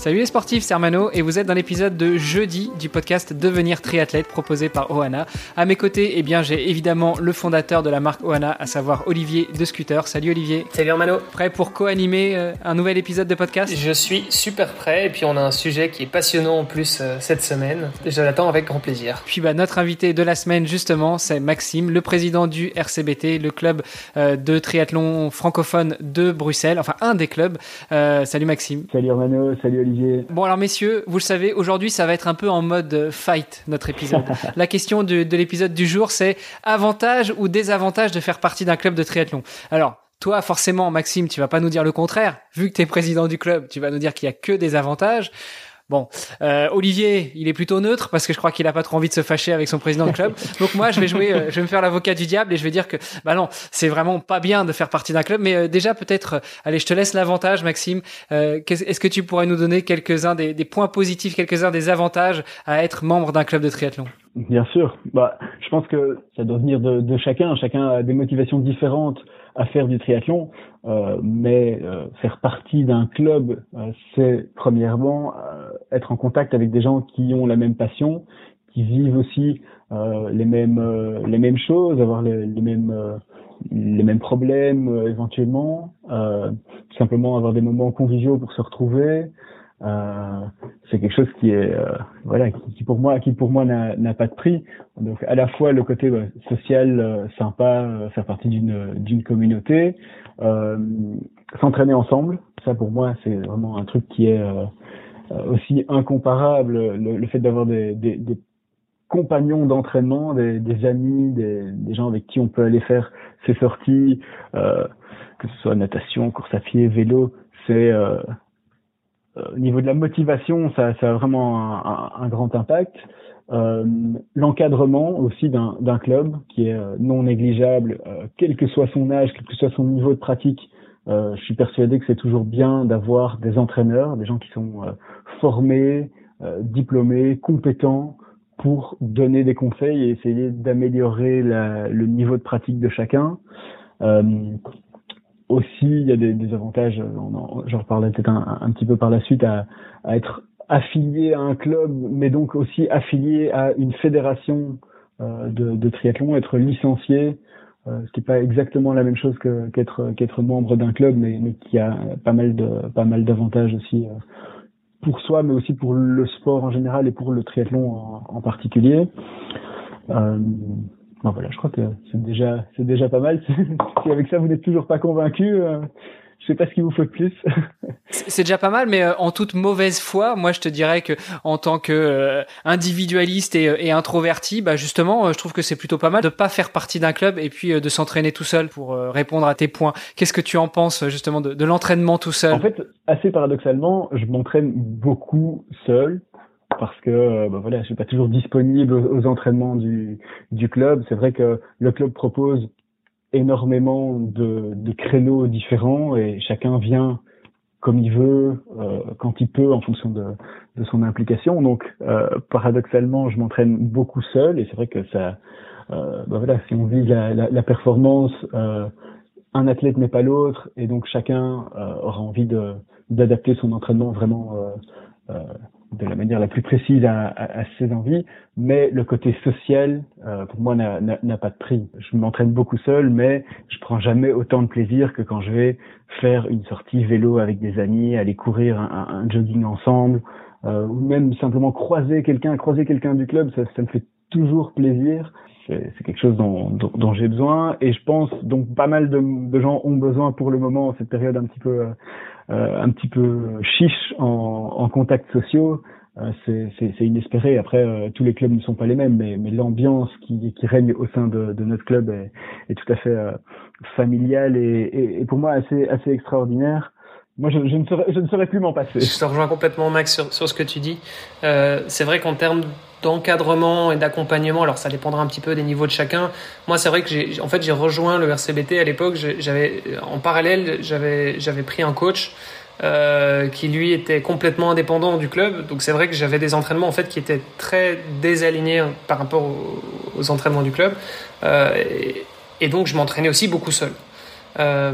Salut les sportifs, c'est Armano et vous êtes dans l'épisode de jeudi du podcast Devenir triathlète proposé par Ohana. À mes côtés, eh bien, j'ai évidemment le fondateur de la marque Ohana, à savoir Olivier de Scooter. Salut Olivier. Salut Armano. Prêt pour co-animer euh, un nouvel épisode de podcast? Je suis super prêt et puis on a un sujet qui est passionnant en plus euh, cette semaine. Je l'attends avec grand plaisir. Puis bah, notre invité de la semaine justement, c'est Maxime, le président du RCBT, le club euh, de triathlon francophone de Bruxelles, enfin un des clubs. salut Maxime. Salut Armano, salut Olivier. Bon alors messieurs, vous le savez, aujourd'hui ça va être un peu en mode fight notre épisode. La question de, de l'épisode du jour c'est avantage ou désavantage de faire partie d'un club de triathlon? Alors toi, forcément, Maxime, tu vas pas nous dire le contraire. Vu que tu es président du club, tu vas nous dire qu'il y a que des avantages. Bon, euh, Olivier, il est plutôt neutre parce que je crois qu'il a pas trop envie de se fâcher avec son président de club. Donc moi, je vais jouer, euh, je vais me faire l'avocat du diable et je vais dire que, bah non, c'est vraiment pas bien de faire partie d'un club. Mais euh, déjà, peut-être, euh, allez, je te laisse l'avantage, Maxime. Euh, Est-ce que tu pourrais nous donner quelques-uns des, des, points positifs, quelques-uns des avantages à être membre d'un club de triathlon? Bien sûr. Bah, je pense que ça doit venir de, de chacun. Chacun a des motivations différentes à faire du triathlon, euh, mais euh, faire partie d'un club, euh, c'est premièrement euh, être en contact avec des gens qui ont la même passion, qui vivent aussi euh, les mêmes les mêmes choses, avoir les, mêmes les mêmes problèmes éventuellement, simplement avoir des moments conviviaux pour se retrouver. c'est quelque chose qui est voilà qui, pour moi qui pour moi n'a pas de prix donc à la fois le côté ouais, social sympa faire partie d'une d'une communauté euh, s'entraîner ensemble, ça pour moi c'est vraiment un truc qui est euh, aussi incomparable. Le, le fait d'avoir des, des, des, compagnons d'entraînement, des, des, amis, des, gens avec qui on peut aller faire ses sorties, euh, que ce soit natation, course à pied, vélo, c'est euh, au niveau de la motivation, ça, ça a vraiment un, un, grand impact. Euh, L'encadrement aussi d'un club qui est non négligeable, euh, quel que soit son âge, quel que soit son niveau de pratique. Euh, je suis persuadé que c'est toujours bien d'avoir des entraîneurs, des gens qui sont euh, formés, diplômés, compétents pour donner des conseils et essayer d'améliorer le niveau de pratique de chacun. aussi, il y a des, avantages, j'en reparlerai peut-être un, petit peu par la suite, à, être affilié à un club, mais donc aussi affilié à une fédération euh, de, triathlon, être licencié, euh, ce qui n'est pas exactement la même chose qu'être qu'être membre d'un club, mais, mais, qui a pas mal de pas mal d'avantages aussi euh, pour soi, mais aussi pour le sport en général et pour le triathlon en, en particulier. Euh, bon voilà, je crois que c'est déjà c'est déjà pas mal. si avec ça vous n'êtes toujours pas convaincu, euh, je sais pas ce qu'il vous faut de plus. c'est déjà pas mal, mais euh, en toute mauvaise foi, moi je te dirais que en tant que euh, individualiste et, et, introverti, bah justement, euh, je trouve que c'est plutôt pas mal de pas faire partie d'un club et puis de s'entraîner tout seul pour répondre à tes points. Qu'est-ce que tu en penses justement de, de l'entraînement tout seul? En fait, assez paradoxalement, je m'entraîne beaucoup seul parce que bah voilà, je suis pas toujours disponible aux, aux entraînements du, du club. C'est vrai que le club propose énormément de, de, créneaux différents et chacun vient comme il veut, euh, quand il peut, en fonction de, de son implication. Donc, euh, paradoxalement, je m'entraîne beaucoup seul et c'est vrai que ça, euh, ben voilà, si on vise la, la, la performance, euh, un athlète n'est pas l'autre et donc chacun euh, aura envie d'adapter son entraînement vraiment de la manière la plus précise à, à, à, ses envies, mais le côté social, euh, pour moi, n'a pas de prix. Je m'entraîne beaucoup seul, mais je prends jamais autant de plaisir que quand je vais faire une sortie vélo avec des amis, aller courir un, un jogging ensemble, euh, ou même simplement croiser quelqu'un, croiser quelqu'un du club, ça, ça me fait toujours plaisir. C'est quelque chose dont, dont, dont j'ai besoin et je pense donc pas mal de, de, gens ont besoin pour le moment cette période un petit peu euh, un petit peu chiche en, contacts sociaux. Euh, c'est inespéré. Après, euh, tous les clubs ne sont pas les mêmes, mais, l'ambiance qui, règne au sein de, notre club est, tout à fait euh, familiale et, pour moi assez, extraordinaire. Moi, je, ne saurais, plus m'en passer. Je te rejoins complètement, Max, sur, ce que tu dis. Euh, c'est vrai qu'en termes d'encadrement et d'accompagnement. Alors ça dépendra un petit peu des niveaux de chacun. Moi, c'est vrai que j'ai, en fait, j'ai rejoint le RCBT à l'époque. J'avais, en parallèle, j'avais, j'avais pris un coach euh, qui lui était complètement indépendant du club. Donc c'est vrai que j'avais des entraînements en fait qui étaient très désalignés par rapport aux, entraînements du club. Euh, et, donc je m'entraînais aussi beaucoup seul. Euh,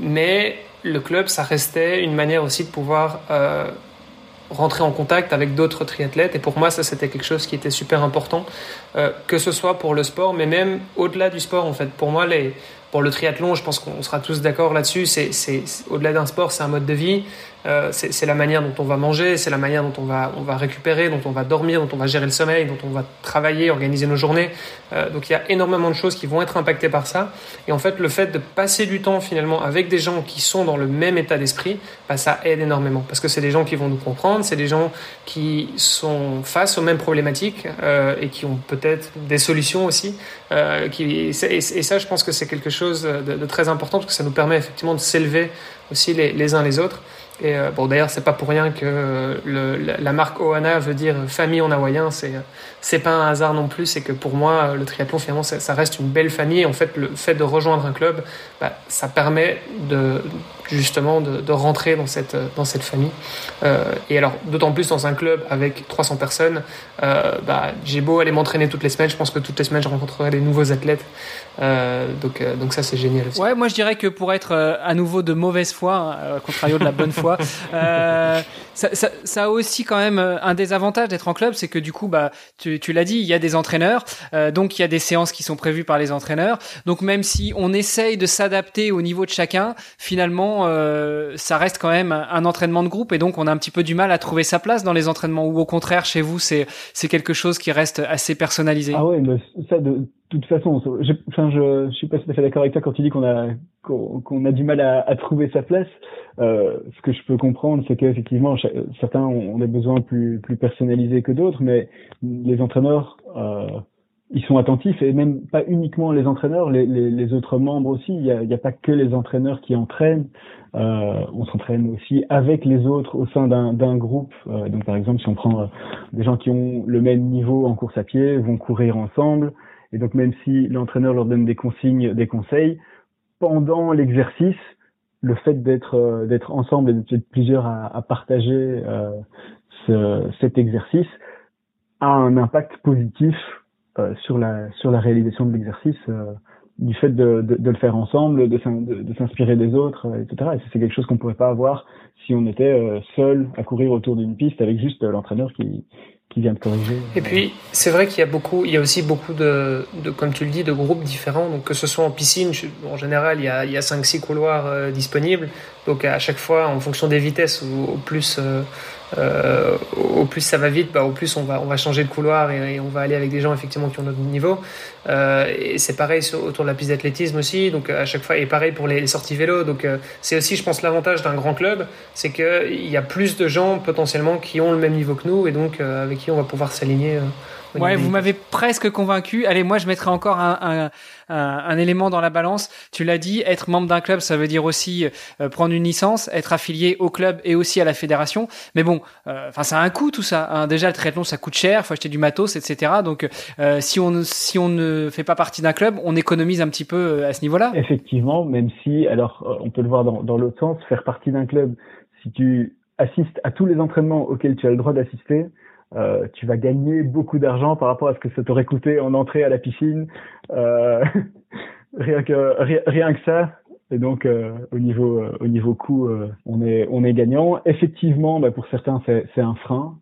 mais le club, ça restait une manière aussi de pouvoir rentrer en contact avec d'autres triathlètes. Et pour moi, ça, c'était quelque chose qui était super important, euh, que ce soit pour le sport, mais même au-delà du sport, en fait. Pour moi, les, pour le triathlon, je pense qu'on sera tous d'accord là-dessus. C'est, au-delà d'un sport, c'est un mode de vie. Euh, c'est la manière dont on va manger, c'est la manière dont on va, on va récupérer, dont on va dormir, dont on va gérer le sommeil, dont on va travailler, organiser nos journées. Euh, donc il y a énormément de choses qui vont être impactées par ça. Et en fait, le fait de passer du temps finalement avec des gens qui sont dans le même état d'esprit, bah, ça aide énormément. Parce que c'est des gens qui vont nous comprendre, c'est des gens qui sont face aux mêmes problématiques euh, et qui ont peut-être des solutions aussi. Et, ça, je pense que c'est quelque chose de, très important parce que ça nous permet effectivement de s'élever aussi les uns les autres. Et euh, bon, d'ailleurs, c'est pas pour rien que le, la, marque Ohana veut dire famille en hawaïen. C'est c'est pas un hasard non plus. C'est que pour moi, le triathlon finalement, ça, ça, reste une belle famille. En fait, le fait de rejoindre un club, bah, ça permet de justement de, de, rentrer dans cette dans cette famille. Euh, et alors, d'autant plus dans un club avec 300 personnes, euh, bah, j'ai beau aller m'entraîner toutes les semaines, je pense que toutes les semaines, je rencontrerai des nouveaux athlètes. Euh, donc euh, donc ça, c'est génial. Aussi. Ouais, moi je dirais que pour être euh, à nouveau de mauvaise foi, hein, contrario de la bonne foi. Euh, ça, ça, ça, a aussi quand même euh, un désavantage d'être en club, c'est que du coup, bah, tu, tu l'as dit, il y a des entraîneurs, euh, donc il y a des séances qui sont prévues par les entraîneurs. Donc même si on essaye de s'adapter au niveau de chacun, euh, ça reste quand même un entraînement de groupe et donc on a un petit peu du mal à trouver sa place dans les entraînements. Ou au contraire, chez vous, c'est c'est quelque chose qui reste assez personnalisé. Ah ouais, mais ça de toute façon, je, enfin, je, je suis pas tout à fait d'accord avec toi quand tu dis qu'on a qu'on a du mal à, à trouver sa place. Euh, ce que je peux comprendre, c'est qu'effectivement, certains ont des besoins plus, plus personnalisés que d'autres, mais les entraîneurs, euh, ils sont attentifs et même pas uniquement les entraîneurs, les, les, les autres membres aussi. Il n'y a, a, pas que les entraîneurs qui entraînent. Euh, on s'entraîne aussi avec les autres au sein d'un groupe. Euh, donc par exemple, si on prend euh, des gens qui ont le même niveau en course à pied, vont courir ensemble. Et donc même si l'entraîneur leur donne des consignes, des conseils, pendant l'exercice, le fait d'être euh, d'être ensemble et d'être plusieurs à, à partager euh, ce, cet exercice a un impact positif sur la sur la réalisation de l'exercice euh, du fait de, de, de, le faire ensemble, de, de s'inspirer des autres, etc. Et c'est quelque chose qu'on pourrait pas avoir si on était seul à courir autour d'une piste avec juste l'entraîneur qui qui vient de corriger. Et puis, c'est vrai qu'il y a beaucoup, il y a aussi beaucoup de, de, comme tu le dis, de groupes différents. Donc, que ce soit en piscine, en général, il y a, il y a 5-6 couloirs euh, disponibles. Donc, à chaque fois, en fonction des vitesses, au plus, euh, euh, au plus ça va vite, bah, au plus on va, on va changer de couloir et, et, on va aller avec des gens effectivement qui ont notre niveau. Euh, et c'est pareil sur, autour de la piste d'athlétisme aussi. Donc à chaque fois, et pareil pour les, les sorties vélo. Donc euh, c'est aussi, je pense, l'avantage d'un grand club, c'est qu'il y a plus de gens potentiellement qui ont le même niveau que nous et donc euh, avec qui on va pouvoir s'aligner. Ouais, vous m'avez presque convaincu. Allez, moi, je mettrai encore un, un, un, un élément dans la balance. Tu l'as dit, être membre d'un club, ça veut dire aussi euh, prendre une licence, être affilié au club et aussi à la fédération. Mais bon, euh, enfin, ça a un coût tout ça. Hein. Déjà, le triathlon, ça coûte cher, faut acheter du matos, etc. Donc, euh, si on si on ne fait pas partie d'un club, on économise un petit peu euh, à ce niveau-là. Effectivement, même si, alors, euh, on peut le voir dans, l'autre sens, faire partie d'un club, si tu assistes à tous les entraînements auxquels tu as le droit d'assister, euh, tu vas gagner beaucoup d'argent par rapport à ce que ça t'aurait coûté en entrée à la piscine. Rien que rien, que ça. Et donc au niveau au niveau coût, on est on est gagnant. Effectivement, bah, pour certains c'est c'est un frein.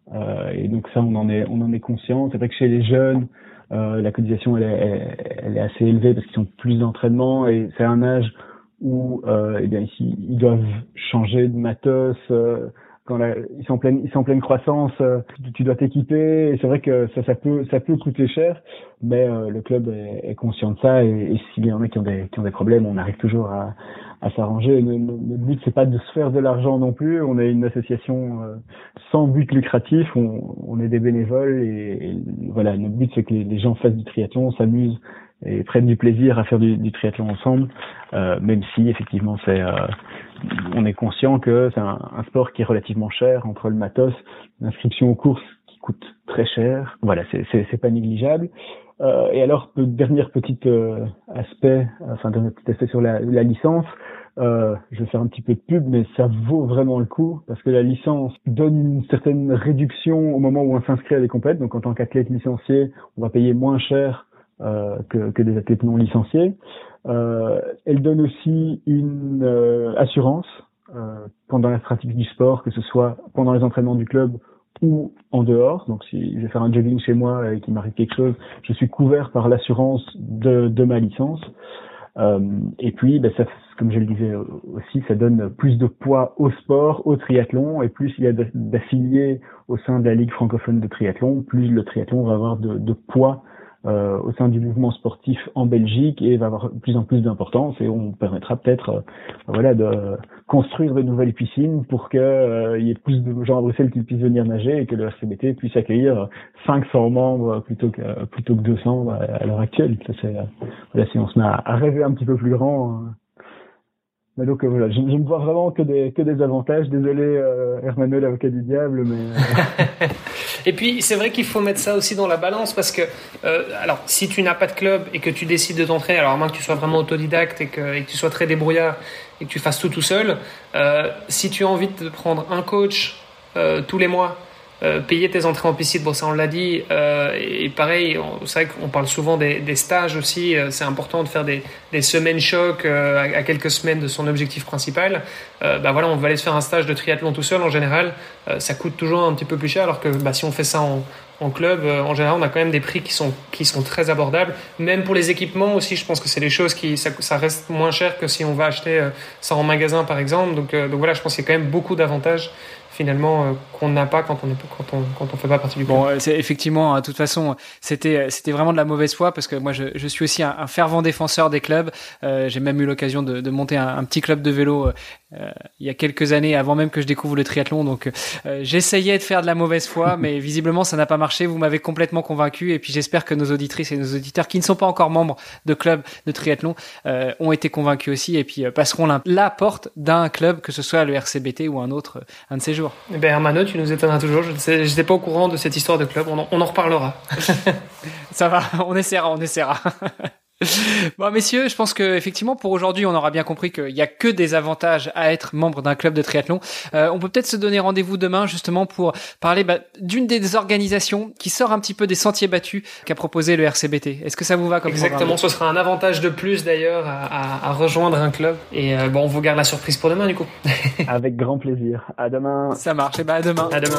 et donc ça on en est on en est conscient. C'est vrai que chez les jeunes, la cotisation elle est elle est assez élevée parce qu'ils ont plus d'entraînement et c'est un âge où eh bien ici ils doivent changer de matos quand la, ils sont en pleine ils sont en pleine croissance euh, tu, dois t'équiper. Et c'est vrai que ça ça peut ça peut coûter cher mais euh, le club est, est, conscient de ça. Et, et s'il y en a qui ont des qui ont des problèmes on arrive toujours à, à s'arranger. Notre but c'est pas de se faire de l'argent non plus. On est une association euh, sans but lucratif. On, on est des bénévoles. Et, et voilà notre but c'est que les, les, gens fassent du triathlon s'amusent et prennent du plaisir à faire du, du triathlon ensemble euh, même si effectivement c'est euh, on est conscient que c'est un, un, sport qui est relativement cher entre le matos, l'inscription aux courses qui coûte très cher. Voilà, c'est pas négligeable. Euh, et alors, dernier petit euh, aspect, enfin dernier petit aspect sur la, la licence. Euh, je vais faire un petit peu de pub, mais ça vaut vraiment le coup parce que la licence donne une certaine réduction au moment où on s'inscrit à des compètes. Donc, en tant qu'athlète licencié, on va payer moins cher que, que, des athlètes non licenciés. Euh, elle donne aussi une euh, assurance pendant la pratique du sport, que ce soit pendant les entraînements du club ou en dehors. Donc si je vais faire un jogging chez moi et qu'il m'arrive quelque chose, je suis couvert par l'assurance de, de ma licence. Euh, et puis, ben, ça, comme je le disais aussi, ça donne plus de poids au sport, au triathlon, et plus il y a d'affiliés au sein de la Ligue francophone de triathlon, plus le triathlon va avoir de, de poids euh, au sein du mouvement sportif en Belgique et va avoir de plus en plus d'importance et on permettra peut-être euh, voilà de construire de nouvelles piscines pour que euh, il y ait plus de gens à Bruxelles qui puissent venir nager et que le RCBT puisse accueillir 500 membres plutôt que plutôt que 200 à, l'heure actuelle. Ça c'est voilà si on se met à, rêver un petit peu plus grand mais donc euh, voilà, je, ne vois vraiment que des, que des avantages. Désolé, euh, Hermano, l'avocat du diable, mais. Euh, et puis c'est vrai qu'il faut mettre ça aussi dans la balance parce que, alors, si tu n'as pas de club et que tu décides de t'entraîner, alors à moins que tu sois vraiment autodidacte et que, et que tu sois très débrouillard et que tu fasses tout tout seul, si tu as envie de prendre un coach tous les mois euh, payer tes entrées en piscine, bon ça on l'a dit, euh, et pareil, c'est vrai qu'on parle souvent des, stages aussi, euh, c'est important de faire des, semaines choc à, quelques semaines de son objectif principal. bah voilà, on va aller se faire un stage de triathlon tout seul en général, ça coûte toujours un petit peu plus cher, alors que bah, si on fait ça en, en club, en général, on a quand même des prix qui sont, qui sont très abordables. Même pour les équipements aussi, je pense que c'est des choses qui, ça, ça, reste moins cher que si on va acheter ça en magasin, par exemple. Donc, donc voilà, je pense qu'il y a quand même beaucoup d'avantages finalement euh, qu'on n'a pas quand on est quand on quand on fait pas partie du club. Bon, c'est effectivement, hein, de toute façon, c'était c'était vraiment de la mauvaise foi parce que moi je, je suis aussi un, fervent défenseur des clubs. Euh, J'ai même eu l'occasion de, de, monter un, un, petit club de vélo euh, il y a quelques années, avant même que je découvre le triathlon. Donc euh, j'essayais de faire de la mauvaise foi, mais visiblement ça n'a pas marché. Vous m'avez complètement convaincu et puis j'espère que nos auditrices et nos auditeurs qui ne sont pas encore membres de club de triathlon ont été convaincus aussi et puis passeront la, la porte d'un club, que ce soit le RCBT ou un autre, un de ces jours. Eh ben Hermano, tu nous étonneras toujours. Je n'étais pas au courant de cette histoire de club. On en, on en reparlera. Ça va, on essaiera, on essaiera. Bon, messieurs, je pense que effectivement pour aujourd'hui, on aura bien compris qu'il n'y a que des avantages à être membre d'un club de triathlon. Euh, on peut peut-être se donner rendez-vous demain justement pour parler bah, d'une des organisations qui sort un petit peu des sentiers battus qu'a proposé le RCBT. Est-ce que ça vous va comme Exactement, ce sera un avantage de plus d'ailleurs à, à, rejoindre un club. Et euh, bon, on vous garde la surprise pour demain du coup. Avec grand plaisir. À demain. Ça marche. Et bah à demain. À demain